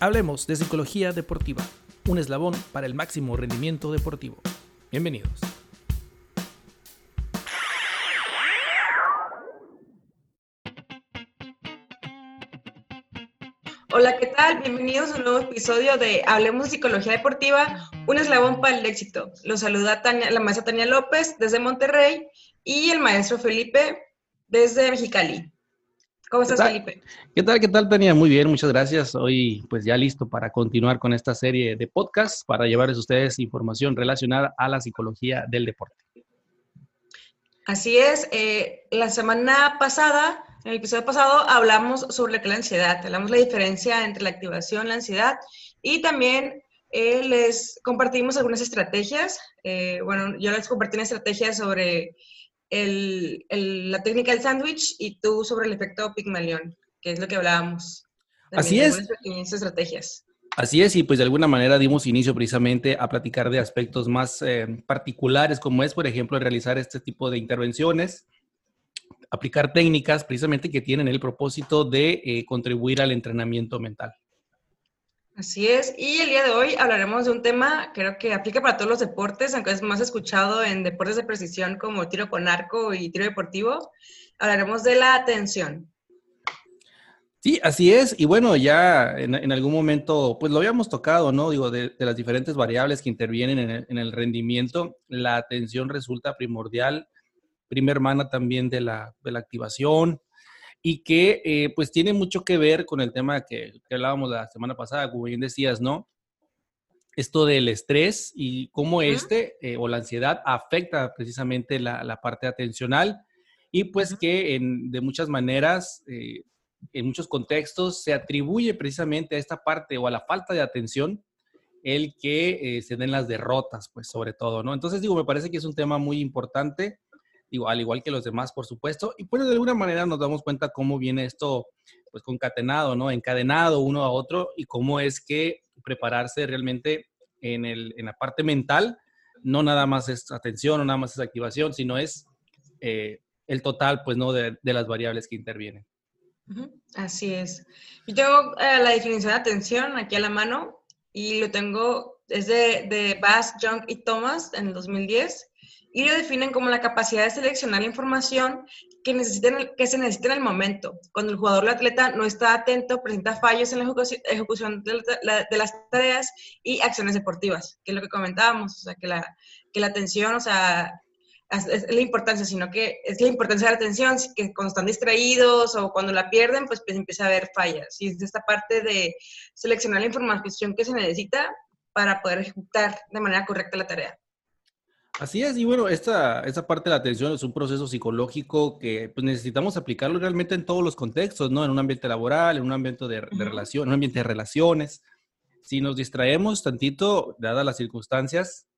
Hablemos de psicología deportiva, un eslabón para el máximo rendimiento deportivo. Bienvenidos. Hola, ¿qué tal? Bienvenidos a un nuevo episodio de Hablemos de Psicología Deportiva, un eslabón para el éxito. Los saluda la maestra Tania López desde Monterrey y el maestro Felipe desde Mexicali. ¿Cómo estás, Felipe? ¿Qué tal, qué tal, Tania? Muy bien, muchas gracias. Hoy, pues ya listo para continuar con esta serie de podcasts para llevarles a ustedes información relacionada a la psicología del deporte. Así es. Eh, la semana pasada, en el episodio pasado, hablamos sobre la ansiedad. Hablamos la diferencia entre la activación, la ansiedad y también eh, les compartimos algunas estrategias. Eh, bueno, yo les compartí una estrategia sobre el, la técnica del sándwich y tú sobre el efecto Pigmalión, que es lo que hablábamos. Así es. estrategias. Así es, y pues de alguna manera dimos inicio precisamente a platicar de aspectos más eh, particulares, como es, por ejemplo, realizar este tipo de intervenciones, aplicar técnicas precisamente que tienen el propósito de eh, contribuir al entrenamiento mental. Así es, y el día de hoy hablaremos de un tema creo que aplica para todos los deportes, aunque es más escuchado en deportes de precisión como tiro con arco y tiro deportivo. Hablaremos de la atención. Sí, así es. Y bueno, ya en, algún momento, pues lo habíamos tocado, ¿no? Digo, de, las diferentes variables que intervienen en el, en el, rendimiento, la atención resulta primordial, prima hermana también de la, de la activación, y que eh, pues tiene mucho que ver con el tema que, hablábamos la semana pasada, como bien decías, ¿no? Esto del estrés y cómo este eh, o la ansiedad afecta precisamente la, parte atencional y pues que en, de muchas maneras, eh, en muchos contextos, se atribuye precisamente a esta parte o a la falta de atención el que se den las derrotas, pues sobre todo, ¿no? Entonces digo, me parece que es un tema muy importante digo, al igual que los demás, por supuesto. Y pues de alguna manera nos damos cuenta cómo viene esto, pues concatenado, ¿no? Encadenado uno a otro y cómo es que prepararse realmente en, el, en la parte mental, no nada más es atención, no nada más es activación, sino es eh, el total, pues, ¿no? De, de, las variables que intervienen. Así es. Yo tengo eh, la definición de atención aquí a la mano y lo tengo, es de, de Bass, Young y Thomas en el 2010 y lo definen como la capacidad de seleccionar la información que, necesiten, que se necesita en el momento. Cuando el jugador o el atleta no está atento, presenta fallos en la ejecución de, las tareas y acciones deportivas, que es lo que comentábamos, o sea, que la, que la atención, o sea, es, la importancia, sino que es la importancia de la atención, que cuando están distraídos o cuando la pierden, pues, pues empieza a haber fallas. Y es esta parte de seleccionar la información que se necesita para poder ejecutar de manera correcta la tarea. Así es, y bueno, esta, esta parte de la atención es un proceso psicológico que pues, necesitamos aplicarlo realmente en todos los contextos, ¿no? En un ambiente laboral, en un ambiente de, relación, en un ambiente de relaciones. Si nos distraemos tantito, dadas las circunstancias,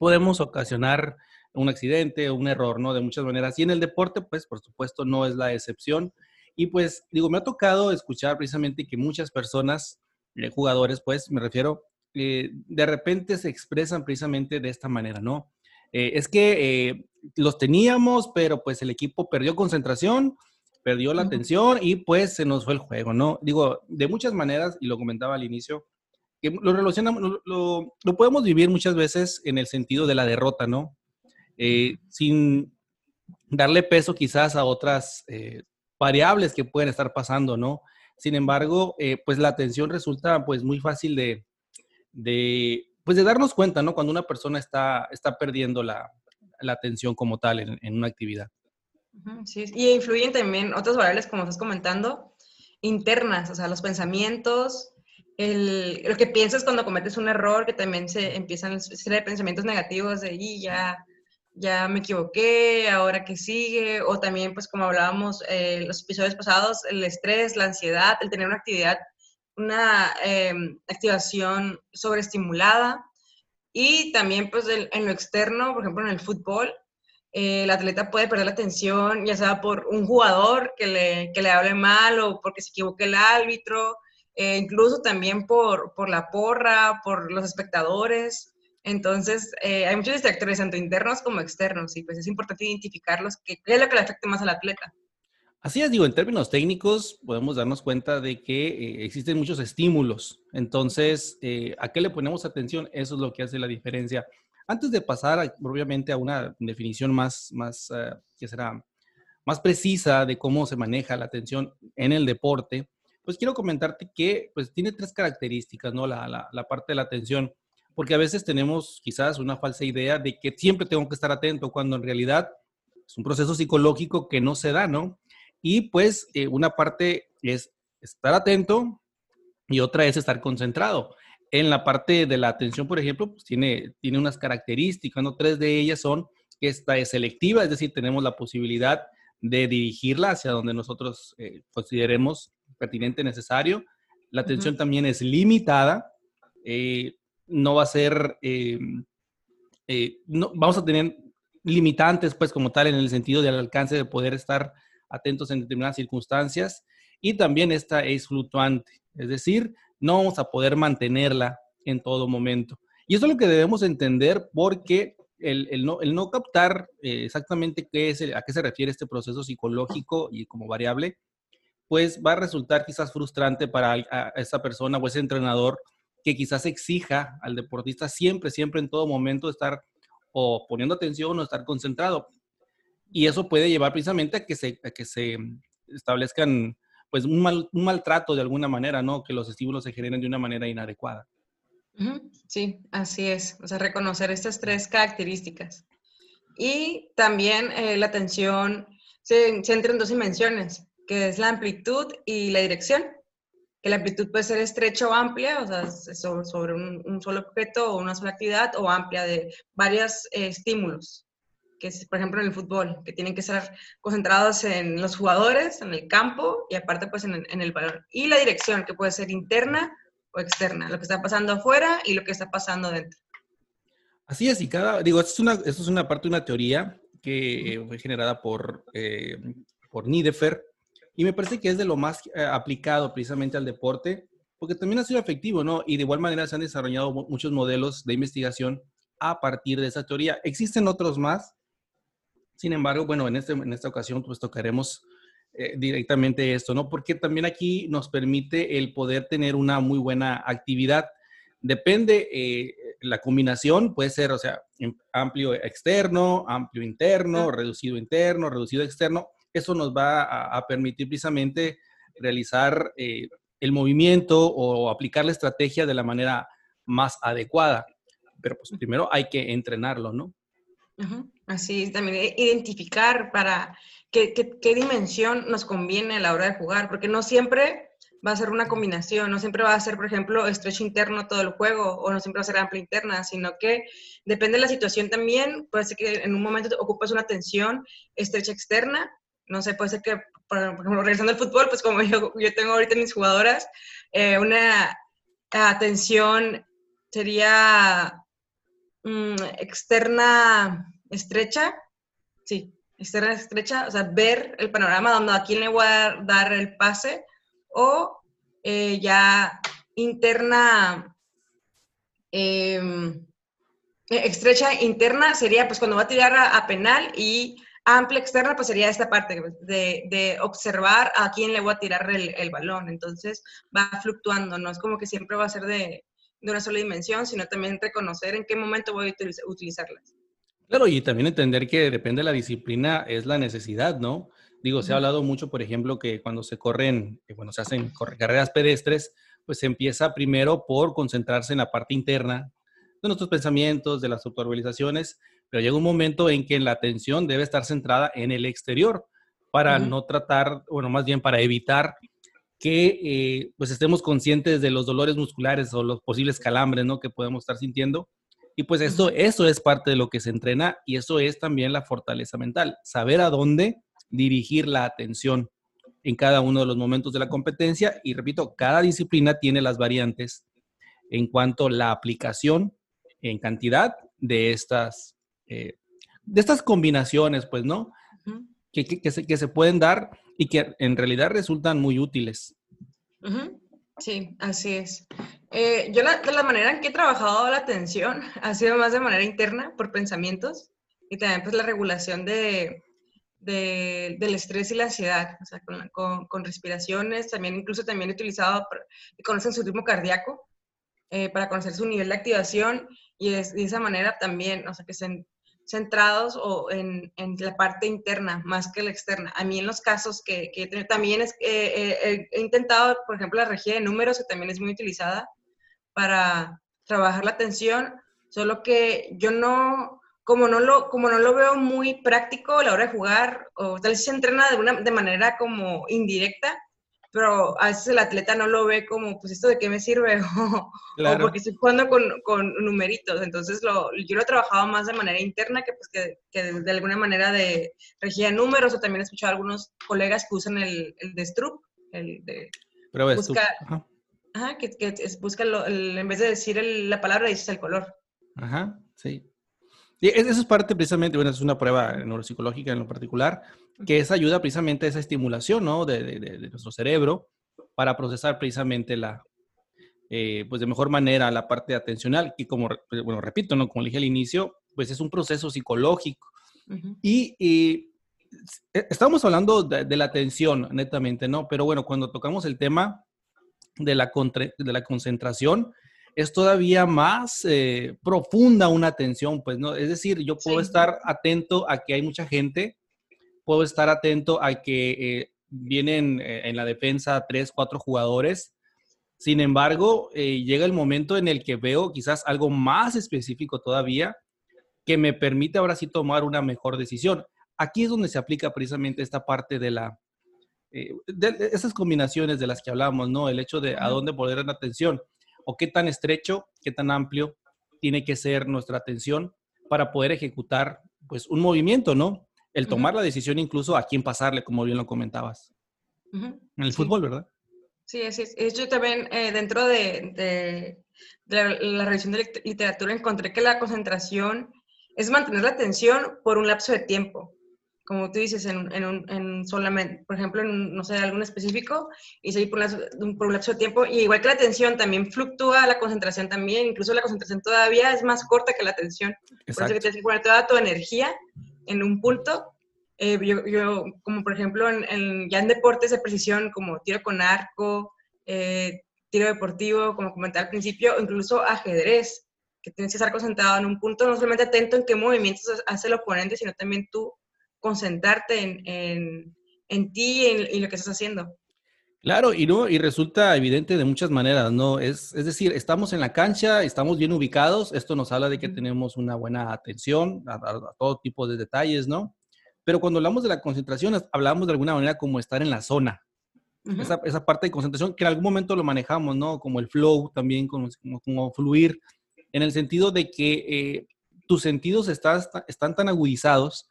podemos ocasionar un accidente, un error, ¿no? De muchas maneras. Y en el deporte, pues, por supuesto, no es la excepción. Y pues, digo, me ha tocado escuchar precisamente que muchas personas, eh, jugadores, pues, me refiero, eh, de repente se expresan precisamente de esta manera, ¿no? Eh, es que eh, los teníamos, pero pues el equipo perdió concentración, perdió la atención y pues se nos fue el juego, ¿no? Digo, de muchas maneras, y lo comentaba al inicio, que lo relacionamos, lo, podemos vivir muchas veces en el sentido de la derrota, ¿no? Eh, sin darle peso quizás a otras variables que pueden estar pasando, ¿no? Sin embargo, pues la atención resulta pues muy fácil de, de pues de darnos cuenta, ¿no? Cuando una persona está, está perdiendo la, la atención como tal en, en, una actividad. Sí, y influyen también otras variables, como estás comentando, internas, o sea, los pensamientos, el, lo que piensas cuando cometes un error, que también se empiezan a ser pensamientos negativos de, y ya, ya me equivoqué, ahora que sigue, o también, pues como hablábamos eh, los episodios pasados, el estrés, la ansiedad, el tener una actividad una em, activación sobreestimulada y también pues en lo externo, por ejemplo en el fútbol, eh, el atleta puede perder la atención, ya sea por un jugador que le, que le hable mal o porque se equivoque el árbitro, eh, incluso también por, por la porra, por los espectadores. Entonces, eh, hay muchos distractores, tanto internos como externos, y pues es importante identificarlos, qué es lo que le afecta más al atleta. Así es, digo, en términos técnicos podemos darnos cuenta de que eh, existen muchos estímulos. Entonces, eh, ¿a qué le ponemos atención? Eso es lo que hace la diferencia. Antes de pasar, obviamente, a una definición más, más eh, que será más precisa de cómo se maneja la atención en el deporte, pues quiero comentarte que pues, tiene tres características, ¿no? La, la, la parte de la atención, porque a veces tenemos quizás una falsa idea de que siempre tengo que estar atento, cuando en realidad es un proceso psicológico que no se da, ¿no? Y pues eh, una parte es estar atento y otra es estar concentrado. En la parte de la atención, por ejemplo, pues tiene, tiene unas características, ¿no? Tres de ellas son que esta es selectiva, es decir, tenemos la posibilidad de dirigirla hacia donde nosotros eh, consideremos pertinente, necesario. La atención también es limitada, eh, no va a ser, no, vamos a tener limitantes, pues como tal, en el sentido del alcance de poder estar atentos en determinadas circunstancias. Y también esta es fluctuante, es decir, no vamos a poder mantenerla en todo momento. Y eso es lo que debemos entender porque el, no, captar eh, exactamente qué es, a qué se refiere este proceso psicológico y como variable, pues va a resultar quizás frustrante para esa persona o ese entrenador que quizás exija al deportista siempre, siempre en todo momento estar o poniendo atención o estar concentrado. Y eso puede llevar precisamente a que se, que se establezcan pues un, mal, un maltrato de alguna manera, ¿no? Que los estímulos se generen de una manera inadecuada. Sí, así es. O sea, reconocer estas tres características. Y también eh, la atención se, se entra en dos dimensiones, que es la amplitud y la dirección. Que la amplitud puede ser estrecha o amplia, o sea, sobre, sobre un, un, solo objeto o una sola actividad, o amplia de varios eh, estímulos que es, por ejemplo, en el fútbol, que tienen que estar concentrados en los jugadores, en el campo y aparte pues en, en el balón. Y la dirección, que puede ser interna o externa, lo que está pasando afuera y lo que está pasando dentro. Así es, y cada, digo, esto es una, esto es una parte de una teoría que fue generada por, eh, por Nidefer y me parece que es de lo más eh, aplicado precisamente al deporte, porque también ha sido efectivo, ¿no? Y de igual manera se han desarrollado muchos modelos de investigación a partir de esa teoría. Existen otros más, sin embargo, bueno, en, este, en esta ocasión pues tocaremos eh, directamente esto, ¿no? Porque también aquí nos permite el poder tener una muy buena actividad. Depende, eh, la combinación puede ser, o sea, amplio externo, amplio interno, reducido interno, reducido externo. Eso nos va a, permitir precisamente realizar eh, el movimiento o aplicar la estrategia de la manera más adecuada. Pero pues primero hay que entrenarlo, ¿no? Así, también identificar para qué, qué, dimensión nos conviene a la hora de jugar, porque no siempre va a ser una combinación, no siempre va a ser, por ejemplo, estrecho interno todo el juego, o no siempre va a ser amplia interna, sino que depende de la situación también, puede ser que en un momento ocupas una tensión estrecha externa, no sé, puede ser que, por ejemplo, regresando al fútbol, pues como yo, yo tengo ahorita mis jugadoras, eh, una atención sería Mm, externa estrecha, sí, externa estrecha, o sea, ver el panorama donde a quién le voy a dar el pase, o eh, ya interna, em, e, estrecha interna sería pues cuando va a tirar a, penal y amplia externa pues sería esta parte de, de, observar a quién le voy a tirar el, el balón, entonces va fluctuando, no es como que siempre va a ser de, de una sola dimensión, sino también reconocer en qué momento voy a utilizarlas. Claro, y también entender que depende de la disciplina, es la necesidad, ¿no? Digo, se ha hablado mucho, por ejemplo, que cuando se corren, cuando se hacen carreras pedestres, pues se empieza primero por concentrarse en la parte interna de nuestros pensamientos, de las autovisualizaciones, pero llega un momento en que la atención debe estar centrada en el exterior para no tratar, bueno, más bien para evitar que eh, pues estemos conscientes de los dolores musculares o los posibles calambres, ¿no? Que podemos estar sintiendo. Y pues eso, eso es parte de lo que se entrena y eso es también la fortaleza mental, saber a dónde dirigir la atención en cada uno de los momentos de la competencia. Y repito, cada disciplina tiene las variantes en cuanto a la aplicación en cantidad de estas, eh, de estas combinaciones, pues, ¿no? Que, que, se, que se pueden dar y que en realidad resultan muy útiles. Sí, así es. Eh, yo la, de la manera en que he trabajado la atención ha sido más de manera interna, por pensamientos, y también pues la regulación de, del estrés y la ansiedad, o sea, con, con, respiraciones, también incluso también he utilizado, conocen su ritmo cardíaco, eh, para conocer su nivel de activación y, de esa manera también, o sea, que estén centrados o en, en, la parte interna más que la externa. A mí en los casos que, que también es, eh, eh, he intentado, por ejemplo, la regía de números, que también es muy utilizada para trabajar la atención, solo que yo no, como no lo, como no lo veo muy práctico a la hora de jugar, o tal vez se entrena de, una, de manera como indirecta, pero a veces el atleta no lo ve como, pues, ¿esto de qué me sirve? o, porque estoy jugando con, con numeritos. Entonces, lo, yo lo he trabajado más de manera interna que, pues, que, que de, alguna manera de regía números, o también he escuchado a algunos colegas que usan el, el de el de... Pero busca, ajá. que, que busca, en vez de decir la palabra, dices el color. Ajá, sí. Eso es parte precisamente, bueno, es una prueba neuropsicológica en lo particular, que es ayuda precisamente a esa estimulación, ¿no? De, de, nuestro cerebro para procesar precisamente la, eh, pues de mejor manera la parte atencional, que como, bueno, repito, ¿no? Como dije al inicio, pues es un proceso psicológico. y, y, e, estamos hablando de, la atención, netamente, ¿no? Pero bueno, cuando tocamos el tema de la, de la concentración, es todavía más eh, profunda una atención, pues, ¿no? Es decir, yo puedo estar atento a que hay mucha gente, puedo estar atento a que eh, vienen eh, en la defensa tres, cuatro jugadores. Sin embargo, llega el momento en el que veo quizás algo más específico todavía que me permite ahora sí tomar una mejor decisión. Aquí es donde se aplica precisamente esta parte de la, de esas combinaciones de las que hablamos, ¿no? El hecho de a dónde poner la atención o qué tan estrecho, qué tan amplio tiene que ser nuestra atención para poder ejecutar pues un movimiento, ¿no? El tomar la decisión incluso a quién pasarle, como bien lo comentabas. En el fútbol, ¿verdad? Sí, así es. Yo también eh, dentro de, la, revisión de literatura encontré que la concentración es mantener la atención por un lapso de tiempo como tú dices, en, en, en solamente, por ejemplo, en, no sé, algún específico, y seguir por, por, un lapso de tiempo, y igual que la atención también fluctúa, la concentración también, incluso la concentración todavía es más corta que la atención. Por eso que tienes que poner toda tu energía en un punto. Eh, yo, yo, como por ejemplo, en, ya en deportes de precisión, como tiro con arco, eh, tiro deportivo, como comenté al principio, incluso ajedrez, que tienes que estar concentrado en un punto, no solamente atento en qué movimientos hace el oponente, sino también tú concentrarte en, en, ti y en, lo que estás haciendo. Claro, y no, y resulta evidente de muchas maneras, ¿no? Es, es decir, estamos en la cancha, estamos bien ubicados, esto nos habla de que tenemos una buena atención a, todo tipo de detalles, ¿no? Pero cuando hablamos de la concentración, hablamos de alguna manera como estar en la zona. esa, esa, parte de concentración que en algún momento lo manejamos, ¿no? Como el flow también, como, como, fluir, en el sentido de que eh, tus sentidos estás, están tan agudizados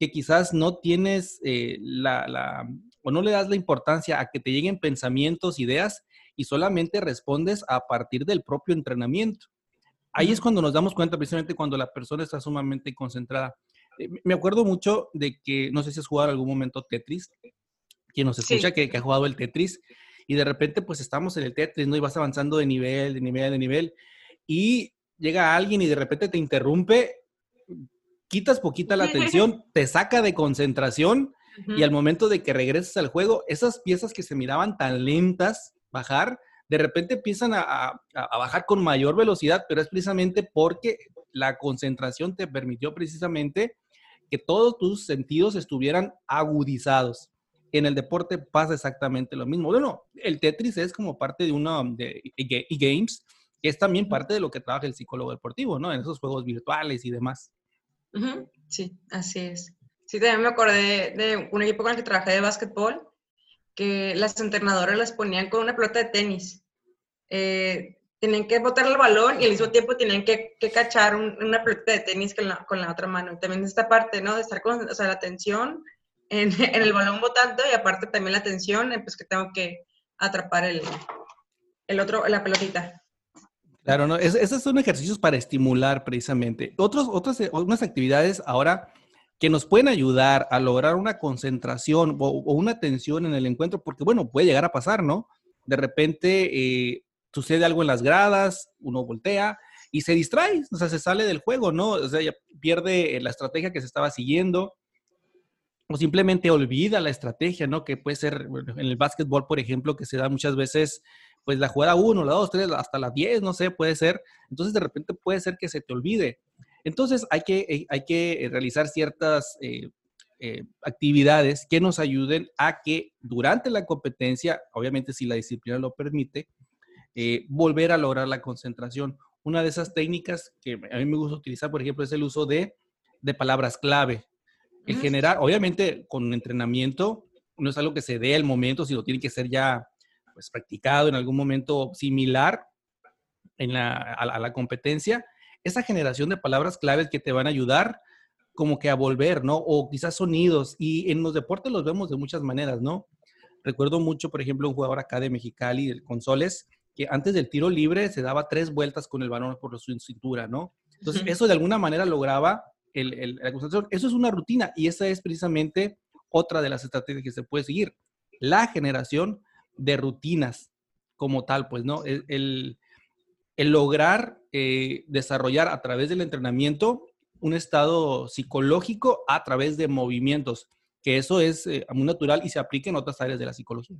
que quizás no tienes eh, la, o no le das la importancia a que te lleguen pensamientos, ideas y solamente respondes a partir del propio entrenamiento. Ahí es cuando nos damos cuenta precisamente cuando la persona está sumamente concentrada. Eh, me acuerdo mucho de que, no sé si has jugado en algún momento Tetris, quien nos escucha que, que, ha jugado el Tetris, y de repente pues estamos en el Tetris, ¿no? Y vas avanzando de nivel, de nivel, de nivel, y llega alguien y de repente te interrumpe quitas poquita la atención, te saca de concentración y al momento de que regreses al juego, esas piezas que se miraban tan lentas bajar, de repente empiezan a, bajar con mayor velocidad, pero es precisamente porque la concentración te permitió precisamente que todos tus sentidos estuvieran agudizados. En el deporte pasa exactamente lo mismo. Bueno, el Tetris es como parte de una de e-games, que es también parte de lo que trabaja el psicólogo deportivo, ¿no? En esos juegos virtuales y demás. Sí, así es. Sí, también me acordé de un equipo con el que trabajé de básquetbol, que las entrenadoras las ponían con una pelota de tenis. Eh, tenían que botar el balón y al mismo tiempo tenían que, cachar una pelota de tenis con la, con la, otra mano. también esta parte, ¿no? De estar con o sea, la atención en, el balón botando y aparte también la atención, pues que tengo que atrapar el otro, la pelotita. Claro, no, es, esos son ejercicios para estimular precisamente. Otros, otras, eh, otras actividades ahora que nos pueden ayudar a lograr una concentración o, una atención en el encuentro, porque bueno, puede llegar a pasar, ¿no? De repente eh, sucede algo en las gradas, uno voltea y se distrae, o sea, se sale del juego, ¿no? O sea, pierde eh, la estrategia que se estaba siguiendo. o simplemente olvida la estrategia, ¿no? Que puede ser en el básquetbol, por ejemplo, que se da muchas veces, pues la jugada 1, la 2, 3, hasta la 10, no sé, puede ser. Entonces, de repente puede ser que se te olvide. Entonces, hay que, eh, hay que realizar ciertas eh, eh, actividades que nos ayuden a que durante la competencia, obviamente si la disciplina lo permite, volver a lograr la concentración. Una de esas técnicas que a mí me gusta utilizar, por ejemplo, es el uso de, de palabras clave. En general, obviamente, con entrenamiento, no es algo que se dé al momento, sino tiene que ser ya pues, practicado en algún momento similar en la, a, la, competencia. Esa generación de palabras claves que te van a ayudar como que a volver, ¿no? O quizás sonidos. Y en los deportes los vemos de muchas maneras, ¿no? Recuerdo mucho, por ejemplo, un jugador acá de Mexicali, con Soles, que antes del tiro libre se daba tres vueltas con el balón por su cintura, ¿no? Entonces, eso de alguna manera lograba la concentración. Eso es una rutina y esa es precisamente otra de las estrategias que se puede seguir. La generación de rutinas como tal, pues, ¿no? El, lograr eh, desarrollar a través del entrenamiento un estado psicológico a través de movimientos, que eso es eh, muy natural y se aplica en otras áreas de la psicología.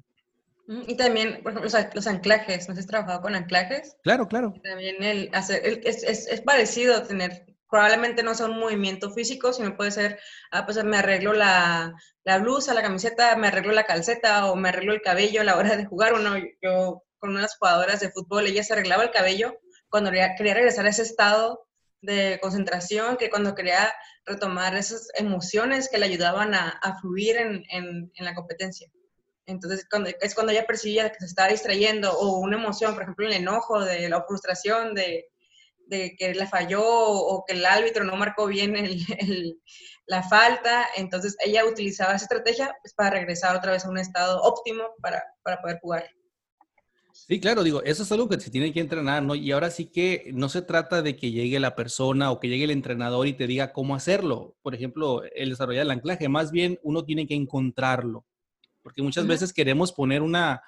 Y también, por ejemplo, los, anclajes, ¿no has trabajado con anclajes? Claro, claro. también el hacer, es, es, es, parecido tener probablemente no sea un movimiento físico, sino puede ser, ah, pues me arreglo la, la, blusa, la camiseta, me arreglo la calceta o me arreglo el cabello a la hora de jugar. Uno, yo con unas jugadoras de fútbol, ella se arreglaba el cabello cuando quería regresar a ese estado de concentración, que cuando quería retomar esas emociones que le ayudaban a, a fluir en, en, en, la competencia. Entonces, cuando, es cuando ella percibía que se estaba distrayendo o una emoción, por ejemplo, el enojo, de la frustración, de, de que la falló o que el árbitro no marcó bien la falta. Entonces ella utilizaba esa estrategia pues, para regresar otra vez a un estado óptimo para, poder jugar. Sí, claro, digo, eso es algo que se tiene que entrenar, ¿no? Y ahora sí que no se trata de que llegue la persona o que llegue el entrenador y te diga cómo hacerlo. Por ejemplo, el desarrollar el anclaje, más bien uno tiene que encontrarlo, porque muchas veces queremos poner una,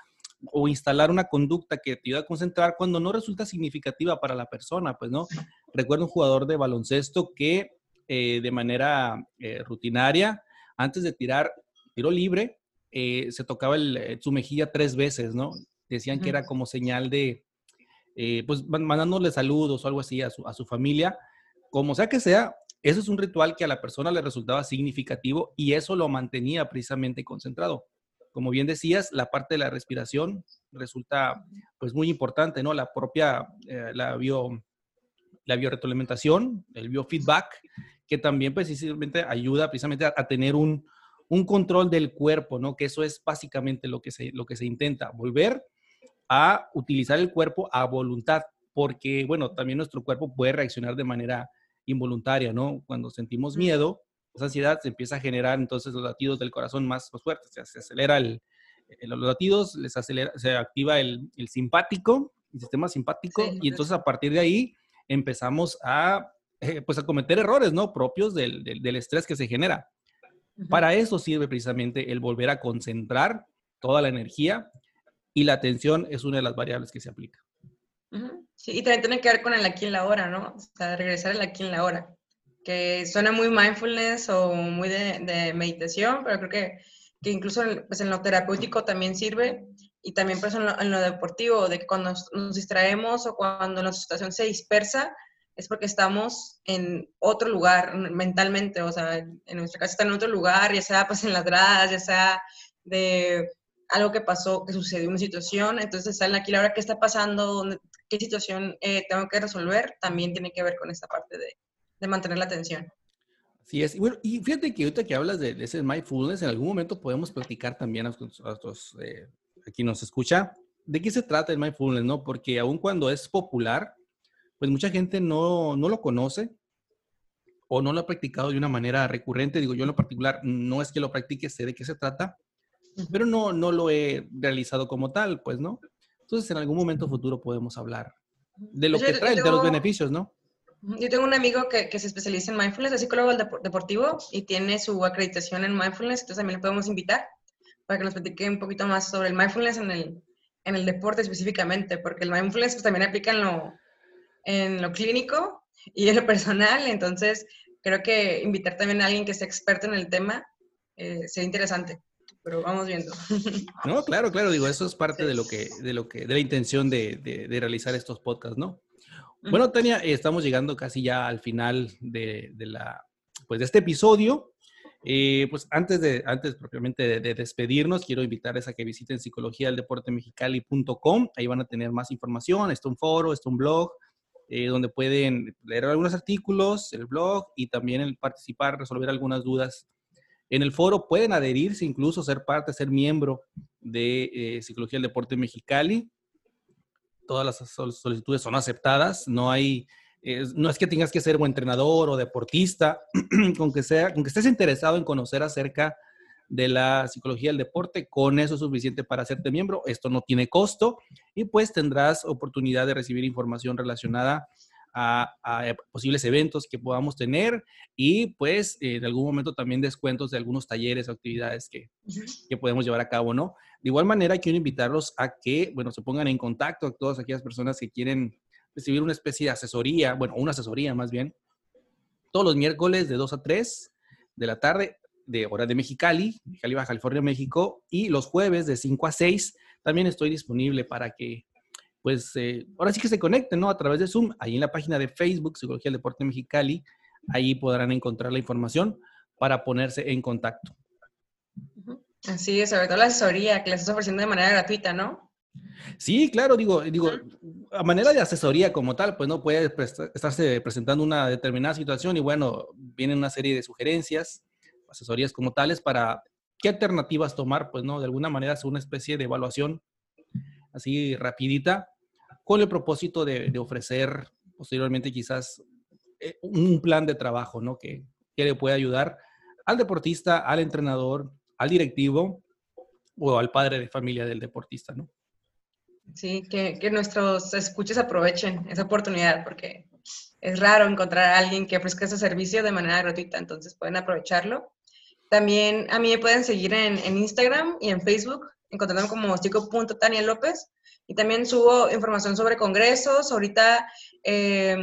o instalar una conducta que te ayuda a concentrar cuando no resulta significativa para la persona, pues, ¿no? Recuerdo un jugador de baloncesto que eh, de manera eh, rutinaria, antes de tirar tiro libre, eh, se tocaba su mejilla tres veces, ¿no? Decían que era como señal de, pues, mandándole saludos o algo así a su, a su familia. Como sea que sea, eso es un ritual que a la persona le resultaba significativo y eso lo mantenía precisamente concentrado como bien decías, la parte de la respiración resulta pues muy importante, ¿no? La propia, eh, la, bio, la bioretroalimentación, el biofeedback, que también precisamente ayuda precisamente a, tener un, un, control del cuerpo, ¿no? Que eso es básicamente lo que, se, lo que se intenta, volver a utilizar el cuerpo a voluntad, porque, bueno, también nuestro cuerpo puede reaccionar de manera involuntaria, ¿no? Cuando sentimos miedo, esa ansiedad se empieza a generar entonces los latidos del corazón más, fuertes, se, acelera el, los latidos, les acelera, se activa el, el simpático, el sistema simpático, y entonces a partir de ahí empezamos a, eh, pues a cometer errores, ¿no? Propios del, del, estrés que se genera. Para eso sirve precisamente el volver a concentrar toda la energía y la atención es una de las variables que se aplica. Sí, y también tiene que ver con el aquí en la hora, ¿no? O sea, regresar al aquí en la hora que suena muy mindfulness o muy de, meditación, pero creo que, que incluso pues, en lo terapéutico también sirve. Y también pues, en, lo, deportivo, de que cuando nos, distraemos o cuando nuestra situación se dispersa, es porque estamos en otro lugar mentalmente, o sea, en nuestra casa está en otro lugar, ya sea pues en las gradas, ya sea de algo que pasó, que sucedió, una situación, entonces salen aquí la hora que está pasando, qué situación eh, tengo que resolver, también tiene que ver con esta parte de, de mantener la atención. Sí es. Y bueno, y fíjate que ahorita que hablas de, ese mindfulness, en algún momento podemos platicar también a, los, eh, quien nos escucha, de qué se trata el mindfulness, ¿no? Porque aun cuando es popular, pues mucha gente no, no lo conoce o no lo ha practicado de una manera recurrente. Digo, yo en lo particular no es que lo practique, sé de qué se trata, pero no, no lo he realizado como tal, pues, ¿no? Entonces, en algún momento futuro podemos hablar de lo que trae, de los beneficios, ¿no? Yo tengo un amigo que, que se especializa en mindfulness, es psicólogo deportivo y tiene su acreditación en mindfulness, entonces también le podemos invitar para que nos platique un poquito más sobre el mindfulness en el, en el deporte específicamente, porque el mindfulness pues, también aplica en lo, en lo clínico y en lo personal, entonces creo que invitar también a alguien que sea experto en el tema eh, sería interesante. Pero vamos viendo. No, claro, claro, digo, eso es parte de lo que, de lo que, de la intención de, de, realizar estos podcasts, ¿no? Bueno, Tania, estamos llegando casi ya al final de, de la, pues de este episodio. Eh, pues antes de, antes propiamente de, despedirnos, quiero invitarles a que visiten psicología del deporte mexicali.com. Ahí van a tener más información. Está un foro, está un blog, eh, donde pueden leer algunos artículos, el blog y también el participar, resolver algunas dudas. En el foro pueden adherirse, incluso ser parte, ser miembro de eh, Psicología del Deporte Mexicali. Todas las solicitudes son aceptadas, no hay no es que tengas que ser un entrenador o deportista, con que, sea, con que estés interesado en conocer acerca de la psicología del deporte, con eso es suficiente para hacerte miembro. Esto no tiene costo y pues tendrás oportunidad de recibir información relacionada a, posibles eventos que podamos tener y pues en algún momento también descuentos de algunos talleres o actividades que, que podemos llevar a cabo, ¿no? De igual manera, quiero invitarlos a que, bueno, se pongan en contacto a todas aquellas personas que quieren recibir una especie de asesoría, bueno, una asesoría más bien, todos los miércoles de 2 a 3 de la tarde de hora de Mexicali, Mexicali, Baja California, México, y los jueves de 5 a 6 también estoy disponible para que, pues, eh, ahora sí que se conecten, ¿no? A través de Zoom, ahí en la página de Facebook, Psicología del Deporte Mexicali, ahí podrán encontrar la información para ponerse en contacto. Así es, sobre todo la asesoría que les estás ofreciendo de manera gratuita, ¿no? Sí, claro, digo, digo, a manera de asesoría como tal, pues no puede estarse presentando una determinada situación y bueno, vienen una serie de sugerencias, asesorías como tales para qué alternativas tomar, pues no, de alguna manera hacer una especie de evaluación así rapidita con el propósito de, ofrecer posteriormente quizás eh, un plan de trabajo, ¿no? Que, que le pueda ayudar al deportista, al entrenador, al directivo o al padre de familia del deportista, ¿no? Sí, que, que nuestros escuches aprovechen esa oportunidad porque es raro encontrar a alguien que ofrezca ese servicio de manera gratuita, entonces pueden aprovecharlo. También a mí me pueden seguir en, en Instagram y en Facebook, encontrándome como chico.tania López. Y también subo información sobre congresos. Ahorita eh,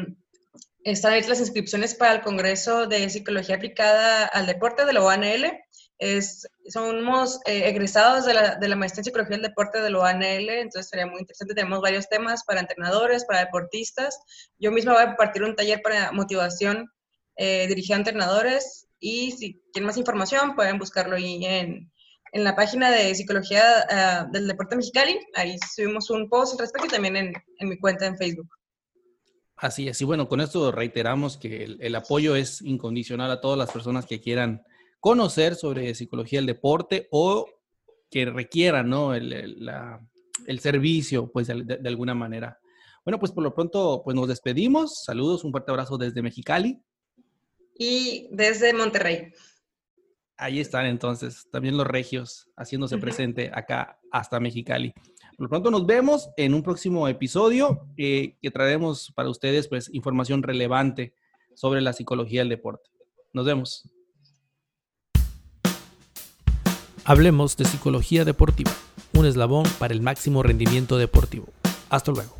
están abiertas las inscripciones para el Congreso de Psicología Aplicada al Deporte de la OANL es, somos eh, egresados de la, de la, maestría en psicología del deporte de la OANL, entonces sería muy interesante. Tenemos varios temas para entrenadores, para deportistas. Yo misma voy a compartir un taller para motivación eh, dirigido a entrenadores y si quieren más información pueden buscarlo ahí en, en la página de psicología ah, del deporte mexicali. Ahí subimos un post al respecto y también en, en mi cuenta en Facebook. Así es, y bueno, con esto reiteramos que el, el apoyo es incondicional a todas las personas que quieran conocer sobre psicología del deporte o que requieran ¿no? el, servicio, pues de, alguna manera. Bueno, pues por lo pronto, pues nos despedimos. Saludos, un fuerte abrazo desde Mexicali. Y desde Monterrey. Ahí están entonces, también los regios haciéndose presente acá hasta Mexicali. Por lo pronto nos vemos en un próximo episodio eh, que traeremos para ustedes pues información relevante sobre la psicología del deporte. Nos vemos. Hablemos de psicología deportiva, un eslabón para el máximo rendimiento deportivo. Hasta luego.